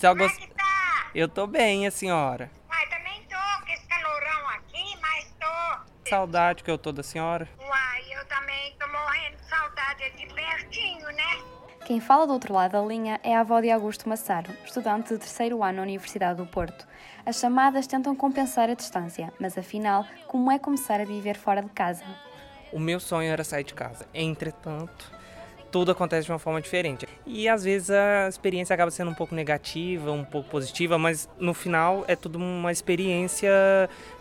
Se Como é que tá? Eu tô bem, a senhora. Uai, também tô com esse calorão aqui, mas tô. Saudade que eu tô da senhora. Uai, eu também tô morrendo de saudade de pertinho, né? Quem fala do outro lado da linha é a avó de Augusto Massaro, estudante de terceiro ano na Universidade do Porto. As chamadas tentam compensar a distância, mas afinal, como é começar a viver fora de casa? O meu sonho era sair de casa. Entretanto, tudo acontece de uma forma diferente. E às vezes a experiência acaba sendo um pouco negativa, um pouco positiva, mas no final é tudo uma experiência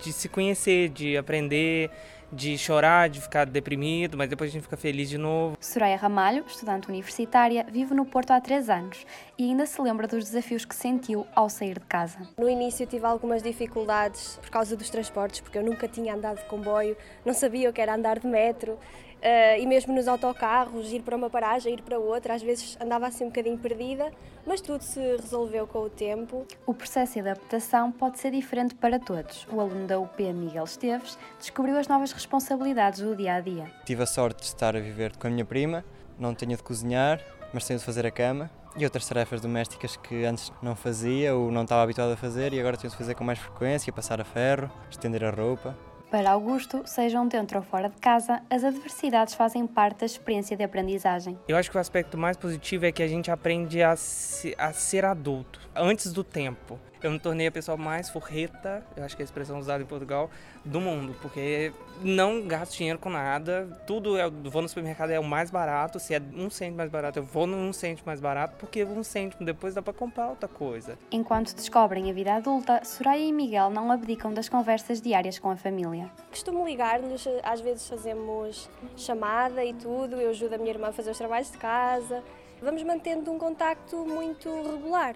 de se conhecer, de aprender, de chorar, de ficar deprimido, mas depois a gente fica feliz de novo. Soraya Ramalho, estudante universitária, vive no Porto há três anos e ainda se lembra dos desafios que sentiu ao sair de casa. No início tive algumas dificuldades por causa dos transportes, porque eu nunca tinha andado de comboio, não sabia o que era andar de metro. Uh, e mesmo nos autocarros, ir para uma paragem, ir para outra, às vezes andava assim um bocadinho perdida, mas tudo se resolveu com o tempo. O processo de adaptação pode ser diferente para todos. O aluno da UP, Miguel Esteves, descobriu as novas responsabilidades do dia a dia. Tive a sorte de estar a viver com a minha prima, não tenho de cozinhar, mas tenho de fazer a cama e outras tarefas domésticas que antes não fazia ou não estava habituado a fazer e agora tenho de fazer com mais frequência, passar a ferro, estender a roupa. Para Augusto, sejam dentro ou fora de casa, as adversidades fazem parte da experiência de aprendizagem. Eu acho que o aspecto mais positivo é que a gente aprende a, se, a ser adulto antes do tempo. Eu me tornei a pessoa mais forreta, eu acho que é a expressão usada em Portugal, do mundo, porque não gasto dinheiro com nada, tudo eu vou no supermercado é o mais barato, se é um cento mais barato, eu vou num cento mais barato, porque um cêntimo depois dá para comprar outra coisa. Enquanto descobrem a vida adulta, Soraya e Miguel não abdicam das conversas diárias com a família. Costumo ligar-lhes, às vezes fazemos chamada e tudo, eu ajudo a minha irmã a fazer os trabalhos de casa, vamos mantendo um contacto muito regular.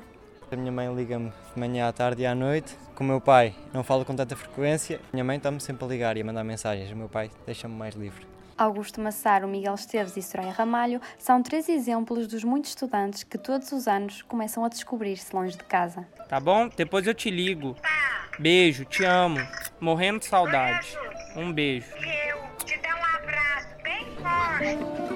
A minha mãe liga-me de manhã à tarde e à noite. Com o meu pai não falo com tanta frequência. A minha mãe está-me sempre a ligar e a mandar mensagens. O meu pai deixa-me mais livre. Augusto Massaro, Miguel Esteves e Soraya Ramalho são três exemplos dos muitos estudantes que todos os anos começam a descobrir-se longe de casa. Tá bom? Depois eu te ligo. Beijo, te amo. Morrendo de saudade. Um beijo. Eu te dou um abraço bem forte.